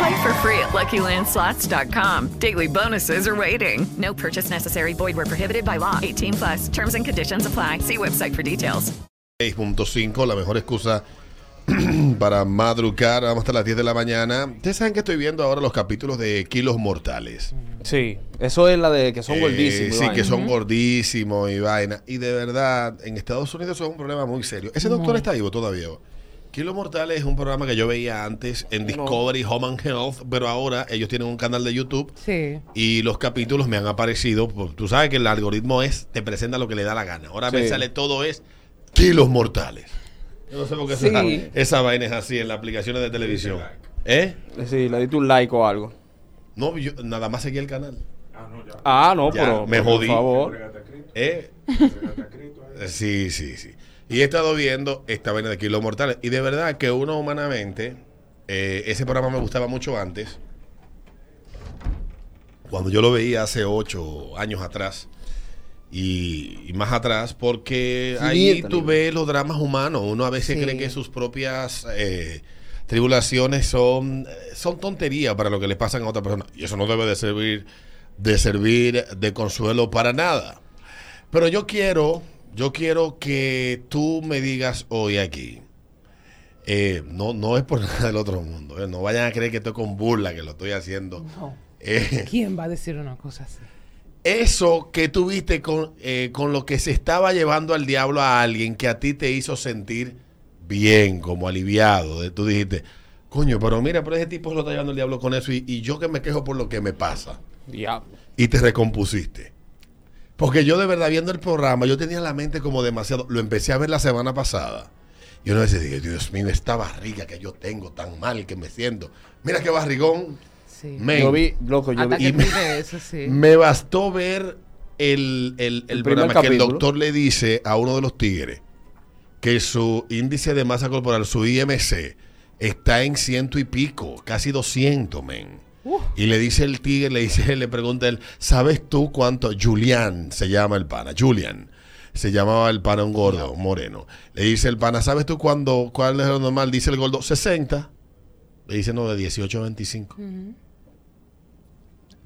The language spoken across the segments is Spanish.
Play for free at LuckyLandSlots.com. Daily bonuses are waiting. No purchase necessary. Void where prohibited by law. 18 plus. Terms and conditions apply. See website for details. 6.5, la mejor excusa para madrugar. Vamos hasta las 10 de la mañana. Ustedes saben que estoy viendo ahora los capítulos de Kilos Mortales. Sí, eso es la de que son Eh, gordísimos. y Sí, vaina. que son gordísimos y vaina. Y de verdad, en Estados Unidos eso es un problema muy serio. Ese doctor está vivo todavía. Kilos Mortales es un programa que yo veía antes en Discovery Home and Health, pero ahora ellos tienen un canal de YouTube Sí. y los capítulos me han aparecido. pues, Tú sabes que el algoritmo es, te presenta lo que le da la gana. Ahora me sale todo es Kilos Mortales. Yo no sé por qué Sí. esa, esa vaina es así en las aplicaciones de televisión. ¿Eh? Sí, le diste un like o algo. No, yo nada más seguí el canal. Ah, no, Ya, pero. me por jodí. favor. ¿Eh? Sí, sí, sí. Y he estado viendo esta vaina de Kilos Mortales. Y de verdad que uno humanamente, eh, ese programa me gustaba mucho antes. Cuando yo lo veía hace ocho años atrás. Y, y más atrás, porque ahí tú ves los dramas humanos. Uno a veces Sí. cree que sus propias eh, tribulaciones son, son tonterías para lo que le pasan a otra persona. Y eso no debe de servir de servir de consuelo para nada. Pero yo quiero, yo quiero que tú me digas hoy aquí. eh, no, no es por nada del otro mundo. eh, no vayan a creer que estoy con burla que lo estoy haciendo. No. Eh, ¿Quién va a decir una cosa así? eso que tuviste con, eh, con lo que se estaba llevando al diablo a alguien que a ti te hizo sentir bien, como aliviado. De, tú dijiste, coño, pero mira, pero ese tipo se lo está llevando el diablo con eso y, y yo que me quejo por lo que me pasa. Diablo. Y te recompusiste. Porque yo de verdad viendo el programa, yo tenía la mente como demasiado. Lo empecé a ver la semana pasada. Y una vez dije, Dios mío, esta barriga que yo tengo tan mal que me siento. Mira qué barrigón. Sí. Yo vi, loco, yo vi. me- eso, sí. Me bastó ver el, el, el El programa que el doctor le dice a uno de los tigres que su índice de masa corporal, su IMC, está en ciento y pico, casi 200, men. Y le dice el tigre, le dice, le pregunta él, ¿sabes tú cuánto? Julián se llama el pana, Julian. Se llamaba el pana un gordo, un moreno. Le dice el pana, ¿sabes tú cuándo, cuál es lo normal? Dice el gordo, 60. Le dice, no, de 18 a 25.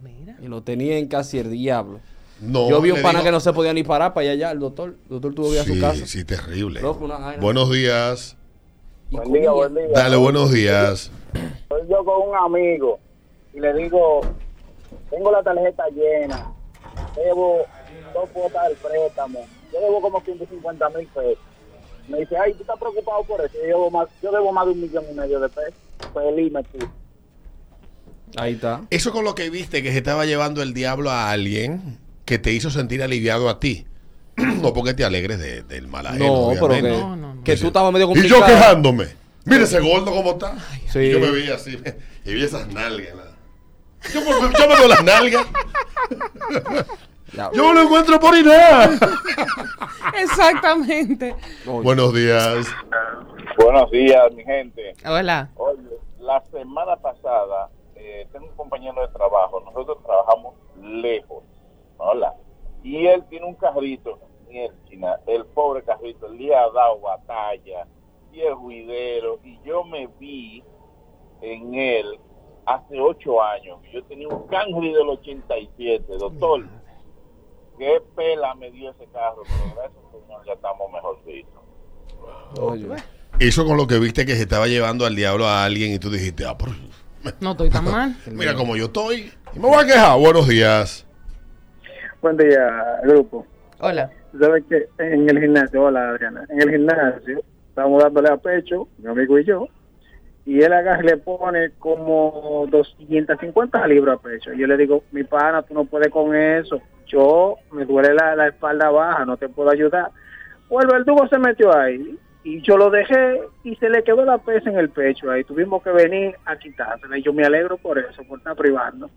Mira. Y lo tenía en casi el diablo. No, yo vi un pana digo- que no se podía ni parar para allá, allá el doctor. El doctor tuvo que ir a su Sí, casa. sí, terrible. Loco, una. Buenos días. Y Buen día, comía. buen día. Dale, buenos días. Estoy yo con un amigo y le digo, tengo la tarjeta llena, debo dos cuotas del préstamo, yo debo como 150 mil pesos. Me dice, ay, ¿tú estás preocupado por eso? Yo debo más, yo debo más de un millón y medio de pesos. Feliz me tú. Ahí está. Eso con lo que viste que se estaba llevando el diablo a alguien que te hizo sentir aliviado a ti. no porque te alegres de- del mal ajeno, No, pero que. No, no, no. que tú estabas medio Y complicado. yo quejándome. Mira ese gordo cómo está. Sí. Yo me vi así. Y vi esas nalgas. Yo, me veo las nalgas. Ya. Yo lo encuentro por nada. Exactamente. Buenos días. Buenos días, mi gente. Hola. Oye, la semana pasada eh, tengo un compañero de trabajo, nosotros trabajamos lejos, hola, y él tiene un carrito, China, el pobre carrito, le ha dado batalla, y el juidero, y yo me vi en él hace ocho años, yo tenía un Camry del 87, doctor, qué pela me dio ese carro, pero gracias Señor ya estamos mejorcitos. oye. Eso con lo que viste que se estaba llevando al diablo a alguien y tú dijiste, ah, por... No estoy tan mal. mira como yo estoy. Y me voy a quejar. Buenos días. Buen día, grupo. Hola. Sabes que en el gimnasio, hola Adriana, en el gimnasio estamos dándole a pecho, mi amigo y yo, y él agarra y le pone como 250 libras a pecho. Y yo le digo, mi pana, tú no puedes con eso. Yo me duele la, la espalda baja, no te puedo ayudar. Pues el verdugo se metió ahí y yo lo dejé y se le quedó la pesa en el pecho ahí. Tuvimos que venir a quitársela y yo me alegro por eso, por estar privando.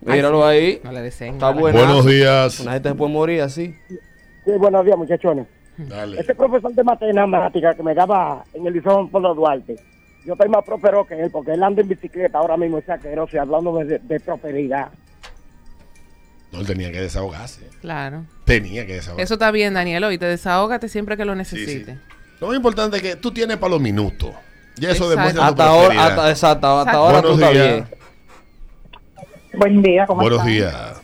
Míralo ahí. No le deseen. Está bueno. Buenos días. Una gente puede morir así. Sí, buenos días, muchachones. Dale. Este profesor de matemática que me daba en el liceo Pablo Duarte, yo estoy más próspero que él, porque él anda en bicicleta ahora mismo, o sea, que no sé, hablando de, de prosperidad. No, él tenía que desahogarse. Claro. Tenía que desahogarse. Eso está bien, Daniel. Hoy te desahógate siempre que lo necesites. Lo más importante es que tú tienes para los minutos. Ya eso demuestra tu Hasta ahora, prosperidad. hasta, exacto, hasta Exacto. ahora tú Buenos estás días. bien. Buen día, ¿cómo Buenos están? días.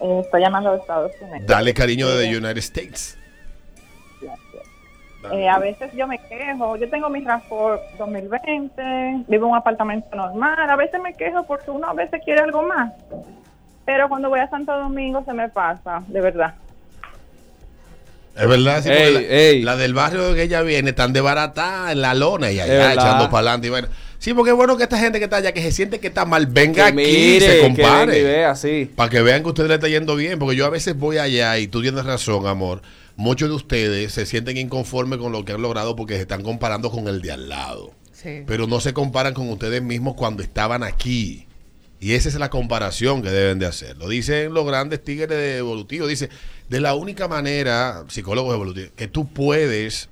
Eh, estoy llamando de Estados Unidos. Dale cariño de the United States. Eh, a veces yo me quejo, yo tengo mi RAFOR 2020, vivo en un apartamento normal, a veces me quejo porque uno a veces quiere algo más, pero cuando voy a Santo Domingo se me pasa, de verdad. Es verdad, sí, Ey, la, ey. la del barrio que ella viene tan de barata en la lona y allá echando para adelante. Y bueno. Sí, porque es bueno que esta gente que está allá, que se siente que está mal, venga Que aquí mire, y se que venga y compare. vea, sí. Para que vean que a usted le está yendo bien. Porque yo a veces voy allá y tú tienes razón, amor. Muchos de ustedes se sienten inconformes con lo que han logrado porque se están comparando con el de al lado. Sí. Pero no se comparan con ustedes mismos cuando estaban aquí. Y esa es la comparación que deben de hacer. Lo dicen los grandes tigres de evolutivo. Dice, de la única manera, psicólogos evolutivos, que tú puedes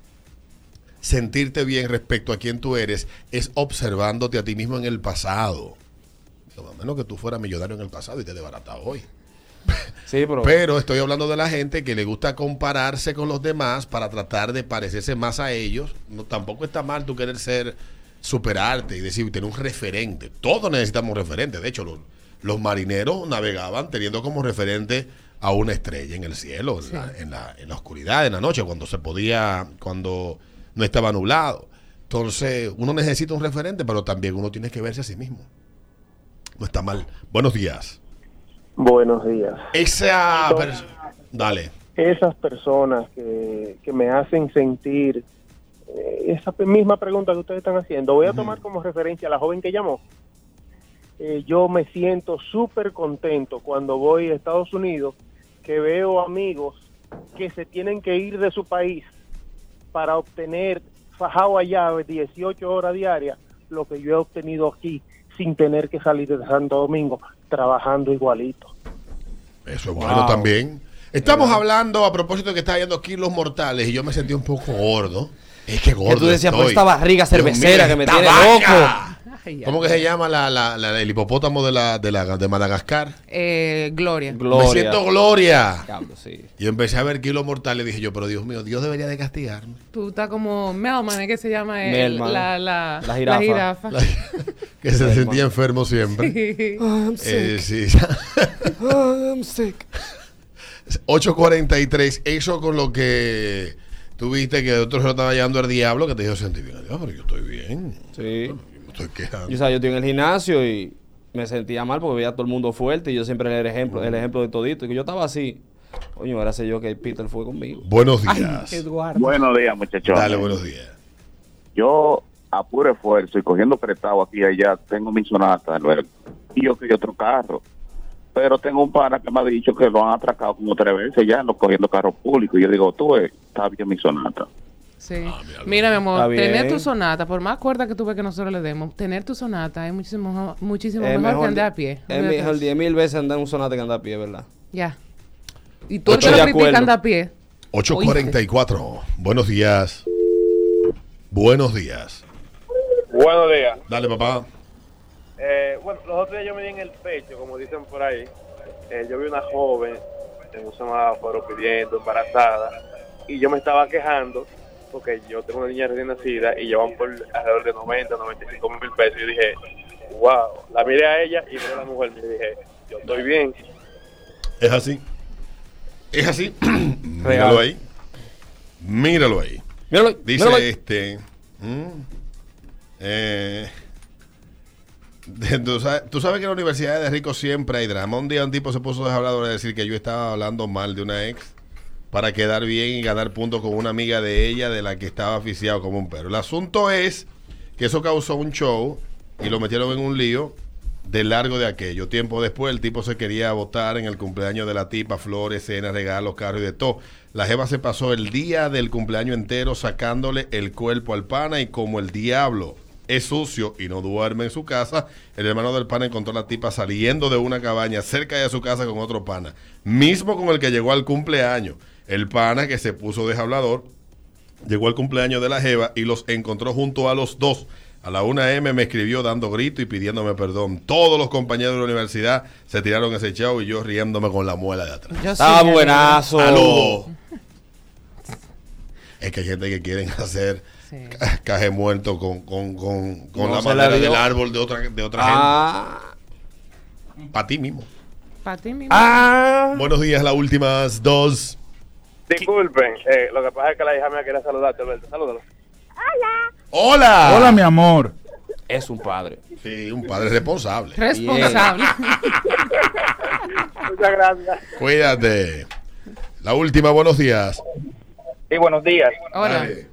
sentirte bien respecto a quién tú eres es observándote a ti mismo en el pasado. A menos que tú fueras millonario en el pasado y te desbaratas hoy. Sí, pero. Pero estoy hablando de la gente que le gusta compararse con los demás para tratar de parecerse más a ellos. No, tampoco está mal tú querer ser, superarte y decir, tener un referente. Todos necesitamos referentes. De hecho, los, los marineros navegaban teniendo como referente a una estrella en el cielo, en, la, en, la, en la oscuridad, en la noche, cuando se podía, cuando no estaba nublado. Entonces, uno necesita un referente, pero también uno tiene que verse a sí mismo. No está mal. Buenos días. Buenos días. Esa Dale. Esas personas que, que me hacen sentir eh, esa misma pregunta que ustedes están haciendo, voy a tomar como referencia a la joven que llamó. Eh, yo me siento súper contento cuando voy a Estados Unidos, que veo amigos que se tienen que ir de su país para obtener fajado allá 18 horas diarias, lo que yo he obtenido aquí sin tener que salir de Santo Domingo, trabajando igualito. Eso es bueno también. Estamos hablando a propósito de que está yendo aquí los mortales y yo me sentí un poco gordo. Es que gordo. tú decías, por estoy. esta barriga mío, cervecera que me tiene vaca. Ay, ¿Cómo que se llama la, la- la- el hipopótamo de, la, de, la, de Madagascar? Eh, Gloria. Me siento gloria. Diablo, sí. Y empecé a ver kilos mortales y dije yo, pero Dios mío, Dios debería de castigarme. Tú estás como Melman, que se llama el- Melman. la, la, La jirafa. jirafa. La- que se sentía enfermo siempre. Sí. I'm Eh, sick. sí. I'm sick. 8.43, eso con lo que tuviste que otro se lo estaba llevando al diablo, que te dijo sentir bien. Adiós, pero yo estoy bien. Sí. Estoy quejando. Yo, o sea, yo estoy en el gimnasio y me sentía mal porque veía a todo el mundo fuerte y yo siempre era el ejemplo, el ejemplo de todito. Y que yo estaba así. Coño, ahora sé yo que Peter fue conmigo. Buenos días. Eduardo. Buenos días, muchachos. Dale, buenos días. Yo, a puro esfuerzo y cogiendo prestado aquí y allá, tengo mi sonata luego. Y yo quería otro carro. Pero tengo un pana que me ha dicho que lo han atracado como tres veces ya, no cogiendo carros públicos. Y yo digo, tú, eh, está bien mi sonata. Sí. Mira, mi amor, tener tu sonata, por más cuerda que tú ves que nosotros le demos, tener tu sonata es muchísimo, muchísimo Es mejor, que andar a pie. Es mejor de 10 mil veces andar en un sonate que andar a pie, ¿verdad? Ya. Y tú te lo criticas andar a pie. 8.44, buenos días. Buenos días. Buenos días. Dale, papá. Eh, bueno, los otros días yo me di en el pecho, como dicen por ahí. Eh, yo vi una joven en un semáforo pidiendo, embarazada, y yo me estaba quejando porque yo tengo una niña recién nacida y llevan por alrededor de 90, 95 mil pesos. Y dije, wow, la miré a ella y miré a la mujer y dije, yo estoy bien. Es así. Es así. Real. Míralo ahí. Míralo ahí. Míralo ahí, Dice míralo ahí. este. mm, eh, Tú sabes, tú sabes que en la Universidad de Rico siempre hay drama. Un día un tipo se puso deshablador a decir que yo estaba hablando mal de una ex para quedar bien y ganar puntos con una amiga de ella de la que estaba aficiado como un perro. El asunto es que eso causó un show y lo metieron en un lío de largo de aquello. Tiempo después el tipo se quería votar en el cumpleaños de la tipa, flores, cenas, regalos, carros y de todo. La jeva se pasó el día del cumpleaños entero sacándole el cuerpo al pana y como el diablo es sucio y no duerme en su casa, el hermano del pana encontró a la tipa saliendo de una cabaña cerca de su casa con otro pana, mismo con el que llegó al cumpleaños. El pana que se puso de hablador llegó al cumpleaños de la jeva y los encontró junto a los dos. A la 1M me escribió dando grito y pidiéndome perdón. Todos los compañeros de la universidad se tiraron ese chavo y yo riéndome con la muela de atrás. Está sí, buenazo. Saludos. Es que hay gente que quieren hacer ca- caje muerto con, con, con, con No la madera la del árbol de otra, de otra Ah. gente. Para ti mismo. Para ti mismo. Ah. Buenos días, las últimas dos. Disculpen, eh, lo que pasa es que la hija mía quería saludarte, Alberto. Salúdalo. Hola. Hola, mi amor. Es un padre. Sí, un padre responsable. Responsable. Muchas gracias. Cuídate. La última, buenos días. Sí, buenos días. Hola. Dale.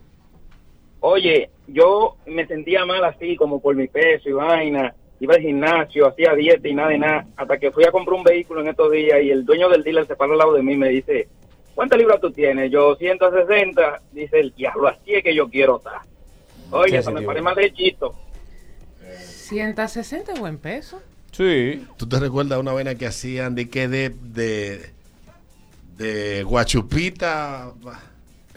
Oye, yo me sentía mal así, como por mi peso y vaina. Iba al gimnasio, hacía dieta y nada de nada. Hasta que fui a comprar un vehículo en estos días y el dueño del dealer se paró al lado de mí y me dice, ¿cuántas libras tú tienes? Yo 160. Dice el diablo, así es que yo quiero estar. Oye, ¿Qué eso me parece más derechito. 160 es buen peso. Sí. ¿Tú te recuerdas una vaina que hacían de que de, de, de Guachupita a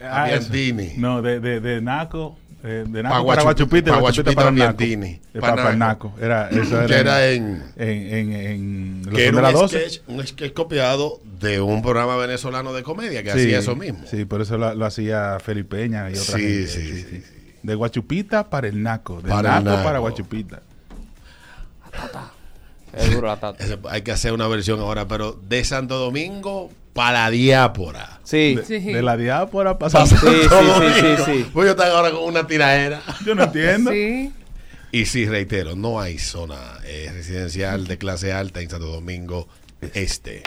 Ah. Biandini? No, de, de, de Naco. Eh, de Naco Pa' para Guachupi- Guachupita para. Biandini. Eh, Pa' pa- para Naco. Naco. Era, eso Que era, era en- en, en, en los Que era un 12. sketch, un sketch copiado de un programa venezolano de comedia que Sí, hacía eso mismo. Sí, por eso lo, lo hacía Felipeña y otra Sí, gente. sí, sí, De Guachupita para el Naco. De Para el Naco, Naco. para Guachupita. Es duro la tata. Hay que hacer una versión ahora, pero de Santo Domingo para la diápora. Sí. De, de la diáspora para Pa' Santo Sí, sí, Domingo. sí, sí, sí. Pues yo están ahora con una tiraera. Yo no entiendo. Sí. Y sí, reitero, no hay zona eh, residencial de clase alta en Santo Domingo Este.